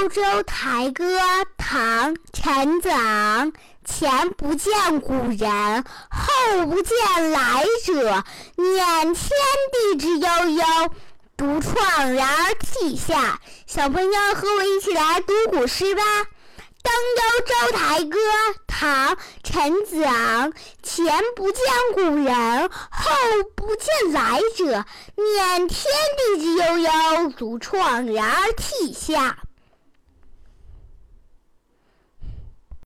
幽州台歌唐陈子昂前不见古人后不见来者念天地之悠悠独怆然而涕下。小朋友和我一起来读古诗吧。登幽州台歌唐陈子昂前不见古人后不见来者念天地之悠悠独怆然而涕下。